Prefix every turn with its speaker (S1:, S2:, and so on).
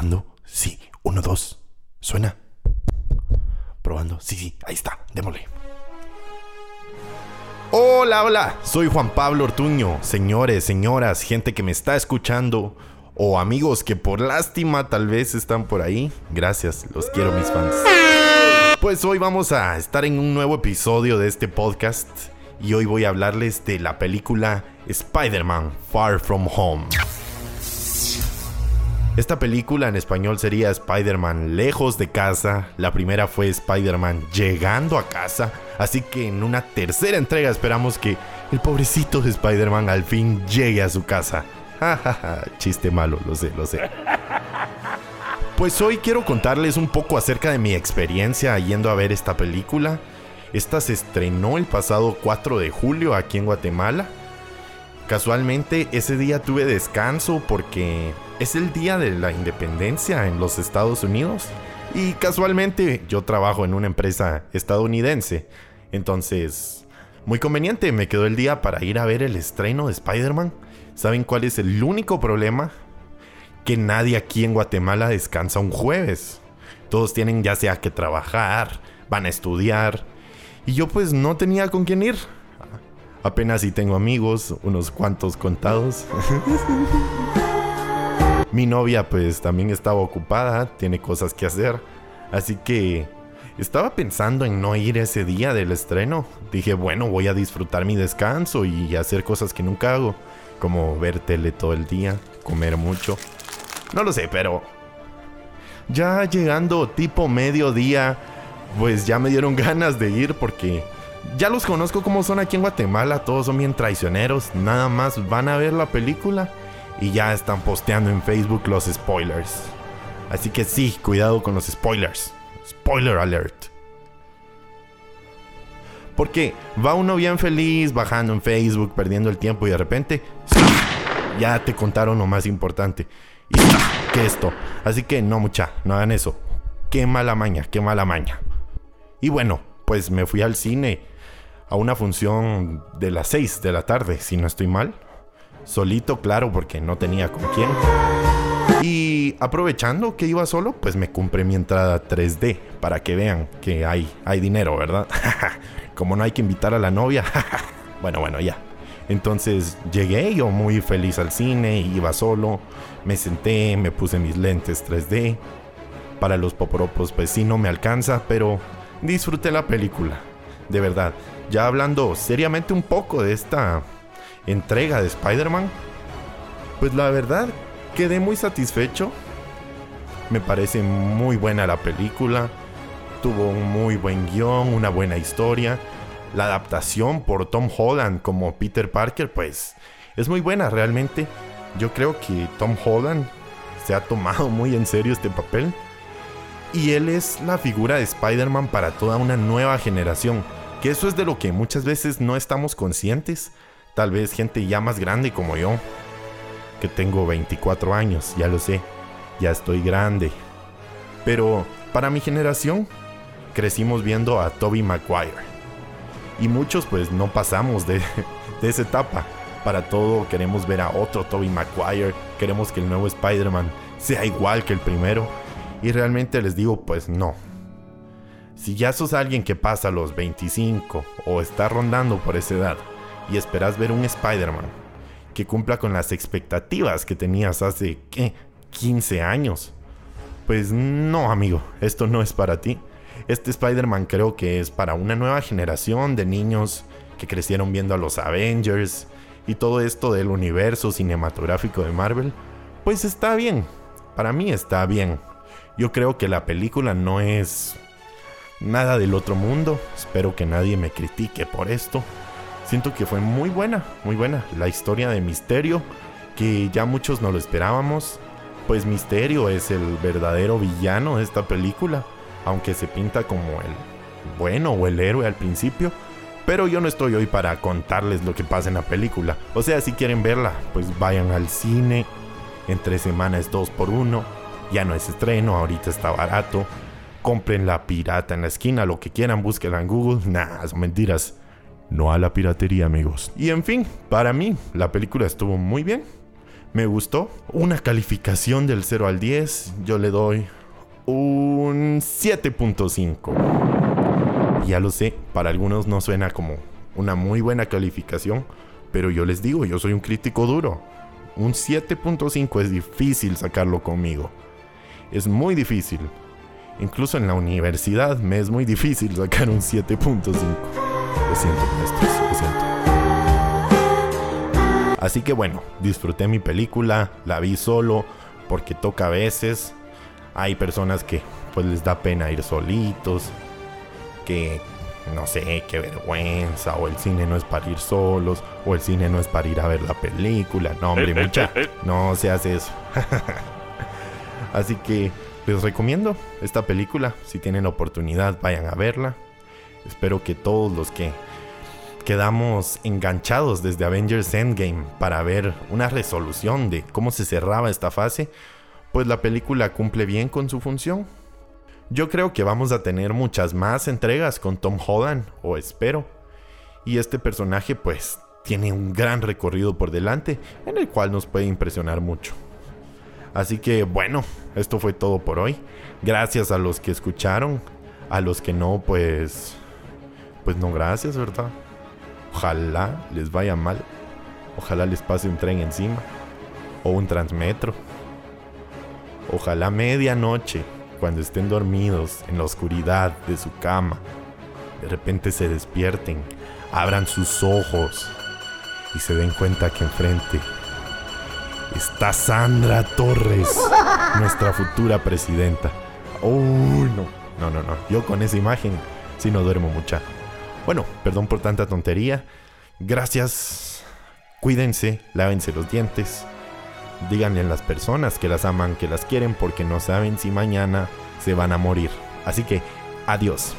S1: Probando. Sí. Uno, dos. ¿Suena? Probando. Sí, sí. Ahí está. Démosle. Hola, hola. Soy Juan Pablo Ortuño. Señores, señoras, gente que me está escuchando. O amigos que por lástima tal vez están por ahí. Gracias. Los quiero mis fans. Pues hoy vamos a estar en un nuevo episodio de este podcast. Y hoy voy a hablarles de la película Spider-Man Far From Home. Esta película en español sería Spider-Man lejos de casa. La primera fue Spider-Man llegando a casa. Así que en una tercera entrega esperamos que el pobrecito de Spider-Man al fin llegue a su casa. Chiste malo, lo sé, lo sé. Pues hoy quiero contarles un poco acerca de mi experiencia yendo a ver esta película. Esta se estrenó el pasado 4 de julio aquí en Guatemala. Casualmente ese día tuve descanso porque es el día de la independencia en los Estados Unidos. Y casualmente yo trabajo en una empresa estadounidense. Entonces, muy conveniente, me quedó el día para ir a ver el estreno de Spider-Man. ¿Saben cuál es el único problema? Que nadie aquí en Guatemala descansa un jueves. Todos tienen ya sea que trabajar, van a estudiar. Y yo pues no tenía con quién ir. Apenas si tengo amigos, unos cuantos contados. Mi novia pues también estaba ocupada, tiene cosas que hacer. Así que estaba pensando en no ir ese día del estreno. Dije, bueno, voy a disfrutar mi descanso y hacer cosas que nunca hago. Como ver tele todo el día, comer mucho. No lo sé, pero... Ya llegando tipo mediodía, pues ya me dieron ganas de ir porque ya los conozco como son aquí en Guatemala, todos son bien traicioneros, nada más van a ver la película y ya están posteando en Facebook los spoilers. Así que sí, cuidado con los spoilers. Spoiler alert. Porque va uno bien feliz bajando en Facebook, perdiendo el tiempo y de repente ya te contaron lo más importante. Y que esto. Así que no mucha, no hagan eso. Qué mala maña, qué mala maña. Y bueno, pues me fui al cine a una función de las 6 de la tarde, si no estoy mal. Solito, claro, porque no tenía con quién. Y aprovechando que iba solo, pues me compré mi entrada 3D para que vean que hay, hay dinero, ¿verdad? Como no hay que invitar a la novia. bueno, bueno, ya. Entonces llegué yo muy feliz al cine, iba solo, me senté, me puse mis lentes 3D. Para los poporopos pues sí no me alcanza, pero disfruté la película. De verdad, ya hablando seriamente un poco de esta entrega de Spider-Man, pues la verdad quedé muy satisfecho. Me parece muy buena la película. Tuvo un muy buen guion, una buena historia. La adaptación por Tom Holland como Peter Parker, pues es muy buena realmente. Yo creo que Tom Holland se ha tomado muy en serio este papel. Y él es la figura de Spider-Man para toda una nueva generación. Que eso es de lo que muchas veces no estamos conscientes Tal vez gente ya más grande como yo, que tengo 24 años, ya lo sé, ya estoy grande. Pero para mi generación, crecimos viendo a Toby Maguire. Y muchos pues no pasamos de, de esa etapa. Para todo queremos ver a otro Toby Maguire, queremos que el nuevo Spider-Man sea igual que el primero. Y realmente les digo, pues no. Si ya sos alguien que pasa los 25 o está rondando por esa edad, y esperas ver un Spider-Man que cumpla con las expectativas que tenías hace, ¿qué? 15 años. Pues no, amigo, esto no es para ti. Este Spider-Man creo que es para una nueva generación de niños que crecieron viendo a los Avengers y todo esto del universo cinematográfico de Marvel. Pues está bien, para mí está bien. Yo creo que la película no es nada del otro mundo, espero que nadie me critique por esto. Siento que fue muy buena, muy buena. La historia de Misterio, que ya muchos no lo esperábamos. Pues Misterio es el verdadero villano de esta película, aunque se pinta como el bueno o el héroe al principio. Pero yo no estoy hoy para contarles lo que pasa en la película. O sea, si quieren verla, pues vayan al cine. Entre semanas dos por uno. Ya no es estreno, ahorita está barato. Compren la pirata en la esquina, lo que quieran, búsquenla en Google. Nah, mentiras no a la piratería, amigos. Y en fin, para mí, la película estuvo muy bien. Me gustó. Una calificación del 0 al 10. Yo le doy un 7.5. Ya lo sé, para algunos no suena como una muy buena calificación, pero yo les digo, yo soy un crítico duro. Un 7.5 es difícil sacarlo conmigo. Es muy difícil. Incluso en la universidad me es muy difícil sacar un 7.5. Lo siento, maestros, lo siento. Así que bueno, disfruté mi película, la vi solo, porque toca a veces. Hay personas que pues les da pena ir solitos, que no sé, qué vergüenza, o el cine no es para ir solos, o el cine no es para ir a ver la película. No, hombre, mucha, no se hace eso. Así que les recomiendo esta película, si tienen la oportunidad, vayan a verla. Espero que todos los que quedamos enganchados desde Avengers Endgame para ver una resolución de cómo se cerraba esta fase, pues la película cumple bien con su función. Yo creo que vamos a tener muchas más entregas con Tom Holland, o espero. Y este personaje pues tiene un gran recorrido por delante, en el cual nos puede impresionar mucho. Así que bueno, esto fue todo por hoy. Gracias a los que escucharon, a los que no pues pues no gracias, ¿verdad? Ojalá les vaya mal. Ojalá les pase un tren encima. O un transmetro. Ojalá medianoche, cuando estén dormidos en la oscuridad de su cama, de repente se despierten, abran sus ojos y se den cuenta que enfrente está Sandra Torres, nuestra futura presidenta. Uy, no, no, no, no. Yo con esa imagen sí no duermo mucha. Bueno, perdón por tanta tontería. Gracias. Cuídense, lávense los dientes. Díganle a las personas que las aman, que las quieren, porque no saben si mañana se van a morir. Así que, adiós.